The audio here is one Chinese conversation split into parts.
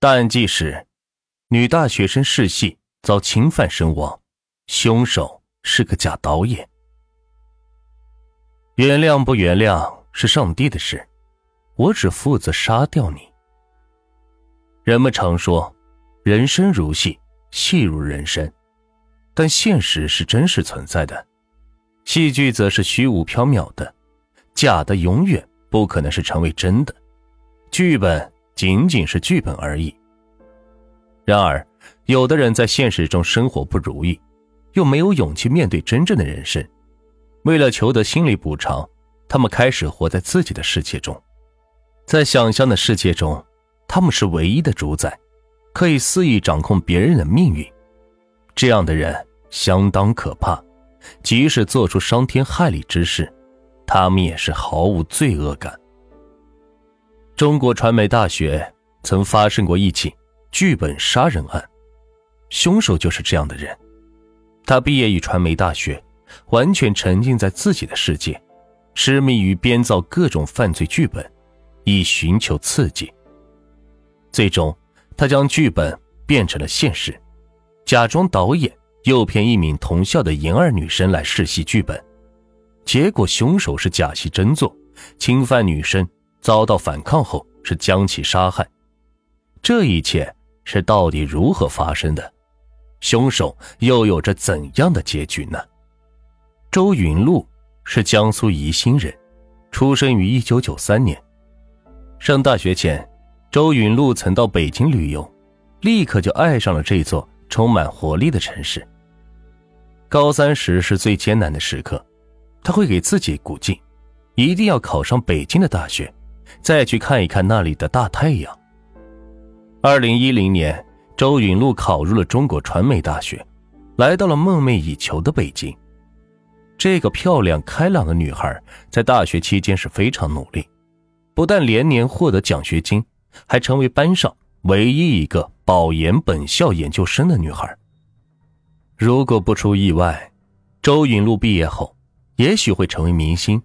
大案纪实：女大学生试戏遭侵犯身亡，凶手是个假导演。原谅不原谅是上帝的事，我只负责杀掉你。人们常说，人生如戏，戏如人生，但现实是真实存在的，戏剧则是虚无缥缈的，假的永远不可能是成为真的，剧本。仅仅是剧本而已。然而，有的人在现实中生活不如意，又没有勇气面对真正的人生，为了求得心理补偿，他们开始活在自己的世界中，在想象的世界中，他们是唯一的主宰，可以肆意掌控别人的命运。这样的人相当可怕，即使做出伤天害理之事，他们也是毫无罪恶感。中国传媒大学曾发生过一起剧本杀人案，凶手就是这样的人。他毕业于传媒大学，完全沉浸在自己的世界，痴迷于编造各种犯罪剧本，以寻求刺激。最终，他将剧本变成了现实，假装导演诱骗一名同校的研二女生来试戏剧本，结果凶手是假戏真做，侵犯女生。遭到反抗后是将其杀害，这一切是到底如何发生的？凶手又有着怎样的结局呢？周云露是江苏宜兴人，出生于一九九三年。上大学前，周云露曾到北京旅游，立刻就爱上了这座充满活力的城市。高三时是最艰难的时刻，他会给自己鼓劲，一定要考上北京的大学。再去看一看那里的大太阳。二零一零年，周云露考入了中国传媒大学，来到了梦寐以求的北京。这个漂亮开朗的女孩在大学期间是非常努力，不但连年获得奖学金，还成为班上唯一一个保研本校研究生的女孩。如果不出意外，周云露毕业后，也许会成为明星，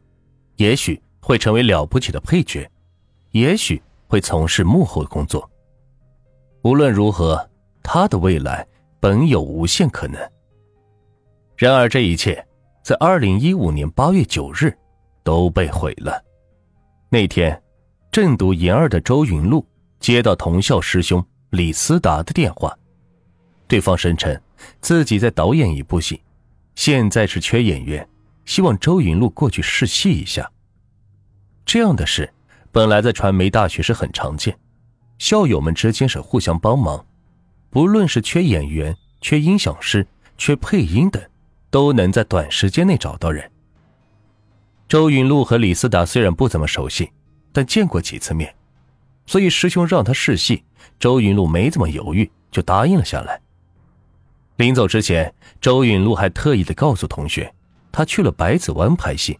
也许会成为了不起的配角。也许会从事幕后工作。无论如何，他的未来本有无限可能。然而，这一切在二零一五年八月九日都被毁了。那天，正读研二的周云露接到同校师兄李思达的电话，对方声称自己在导演一部戏，现在是缺演员，希望周云露过去试戏一下。这样的事。本来在传媒大学是很常见，校友们之间是互相帮忙，不论是缺演员、缺音响师、缺配音等，都能在短时间内找到人。周云露和李思达虽然不怎么熟悉，但见过几次面，所以师兄让他试戏，周云露没怎么犹豫就答应了下来。临走之前，周云露还特意的告诉同学，他去了百子湾拍戏，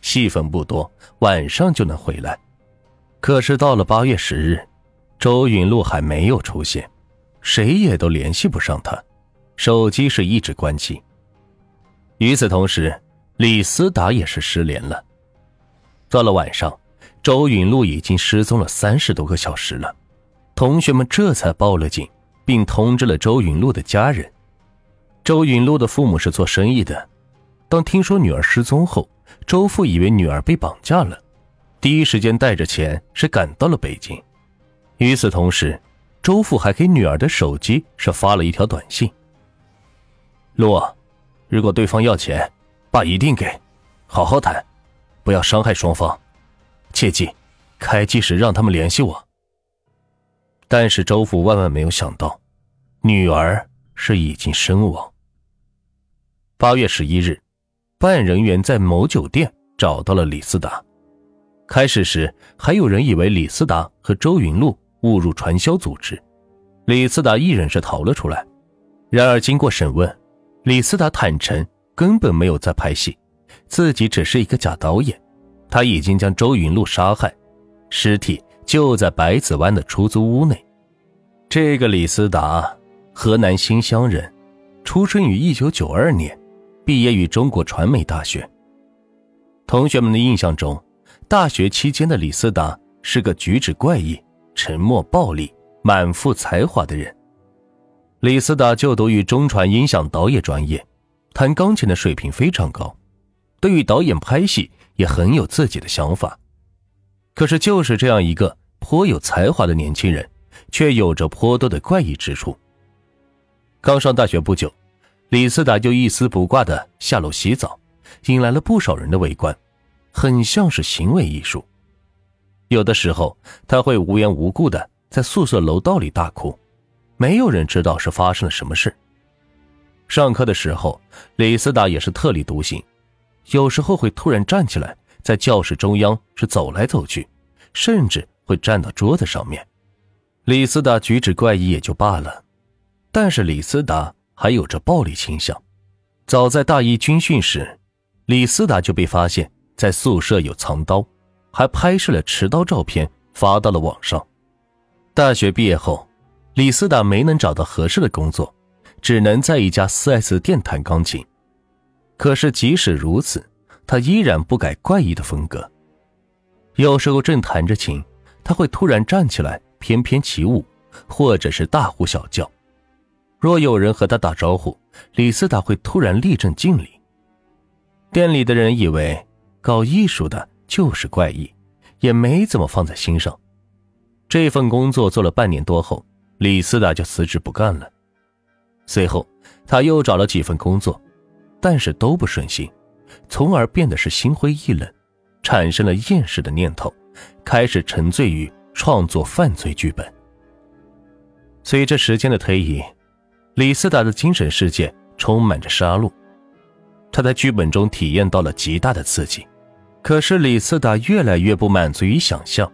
戏份不多，晚上就能回来。可是到了八月十日，周云露还没有出现，谁也都联系不上她，手机是一直关机。与此同时，李思达也是失联了。到了晚上，周云露已经失踪了三十多个小时了，同学们这才报了警，并通知了周云露的家人。周云露的父母是做生意的，当听说女儿失踪后，周父以为女儿被绑架了。第一时间带着钱是赶到了北京，与此同时，周父还给女儿的手机是发了一条短信：“洛，如果对方要钱，爸一定给，好好谈，不要伤害双方，切记，开机时让他们联系我。”但是周父万万没有想到，女儿是已经身亡。八月十一日，办案人员在某酒店找到了李思达。开始时，还有人以为李思达和周云露误入传销组织，李思达一人是逃了出来。然而经过审问，李思达坦诚根本没有在拍戏，自己只是一个假导演。他已经将周云露杀害，尸体就在百子湾的出租屋内。这个李思达，河南新乡人，出生于一九九二年，毕业于中国传媒大学。同学们的印象中。大学期间的李思达是个举止怪异、沉默暴力、满腹才华的人。李斯达就读于中传音响导演专业，弹钢琴的水平非常高，对于导演拍戏也很有自己的想法。可是，就是这样一个颇有才华的年轻人，却有着颇多的怪异之处。刚上大学不久，李斯达就一丝不挂的下楼洗澡，引来了不少人的围观，很像是行为艺术。有的时候，他会无缘无故的在宿舍楼道里大哭。没有人知道是发生了什么事。上课的时候，李斯达也是特立独行，有时候会突然站起来，在教室中央是走来走去，甚至会站到桌子上面。李斯达举止怪异也就罢了，但是李斯达还有着暴力倾向。早在大一军训时，李斯达就被发现在宿舍有藏刀，还拍摄了持刀照片发到了网上。大学毕业后。李斯达没能找到合适的工作，只能在一家 4S 店弹钢琴。可是即使如此，他依然不改怪异的风格。有时候正弹着琴，他会突然站起来翩翩起舞，或者是大呼小叫。若有人和他打招呼，李斯达会突然立正敬礼。店里的人以为搞艺术的就是怪异，也没怎么放在心上。这份工作做了半年多后。李斯达就辞职不干了，随后他又找了几份工作，但是都不顺心，从而变得是心灰意冷，产生了厌世的念头，开始沉醉于创作犯罪剧本。随着时间的推移，李斯达的精神世界充满着杀戮，他在剧本中体验到了极大的刺激，可是李斯达越来越不满足于想象，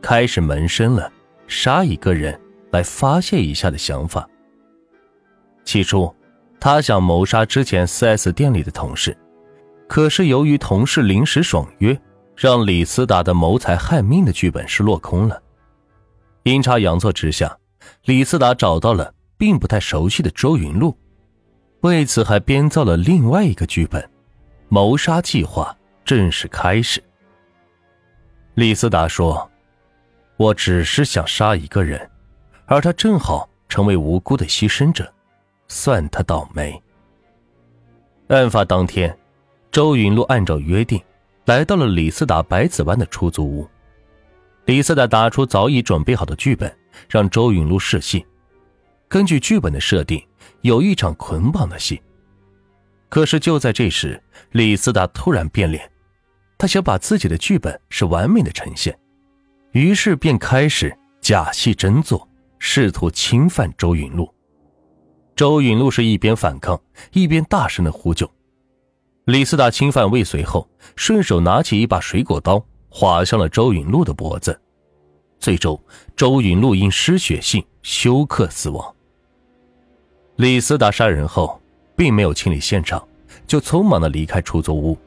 开始萌生了杀一个人。来发泄一下的想法。起初，他想谋杀之前 4S 店里的同事，可是由于同事临时爽约，让李斯达的谋财害命的剧本是落空了。阴差阳错之下，李斯达找到了并不太熟悉的周云露，为此还编造了另外一个剧本，谋杀计划正式开始。李斯达说：“我只是想杀一个人。”而他正好成为无辜的牺牲者，算他倒霉。案发当天，周云露按照约定来到了李斯达百子湾的出租屋。李斯达打出早已准备好的剧本，让周云露试戏。根据剧本的设定，有一场捆绑的戏。可是就在这时，李斯达突然变脸，他想把自己的剧本是完美的呈现，于是便开始假戏真做。试图侵犯周云露，周云露是一边反抗一边大声的呼救。李斯达侵犯未遂后，顺手拿起一把水果刀划向了周云露的脖子，最终周云露因失血性休克死亡。李斯达杀人后，并没有清理现场，就匆忙的离开出租屋，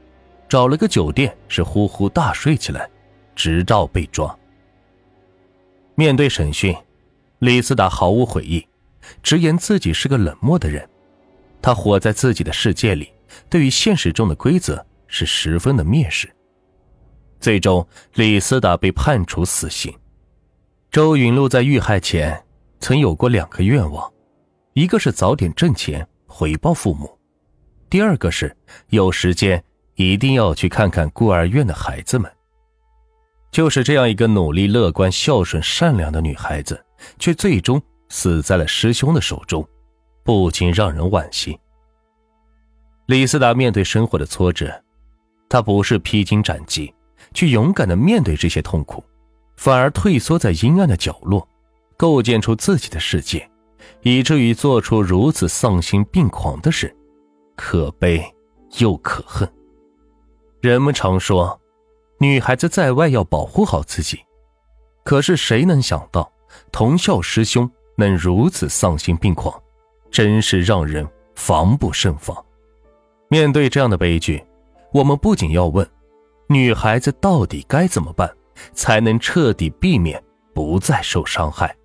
找了个酒店是呼呼大睡起来，直到被抓。面对审讯。李斯达毫无悔意，直言自己是个冷漠的人，他活在自己的世界里，对于现实中的规则是十分的蔑视。最终，李斯达被判处死刑。周云露在遇害前曾有过两个愿望，一个是早点挣钱回报父母，第二个是有时间一定要去看看孤儿院的孩子们。就是这样一个努力、乐观、孝顺、善良的女孩子。却最终死在了师兄的手中，不禁让人惋惜。李斯达面对生活的挫折，他不是披荆斩棘，去勇敢的面对这些痛苦，反而退缩在阴暗的角落，构建出自己的世界，以至于做出如此丧心病狂的事，可悲又可恨。人们常说，女孩子在外要保护好自己，可是谁能想到？同校师兄能如此丧心病狂，真是让人防不胜防。面对这样的悲剧，我们不仅要问：女孩子到底该怎么办，才能彻底避免不再受伤害？